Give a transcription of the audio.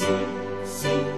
See.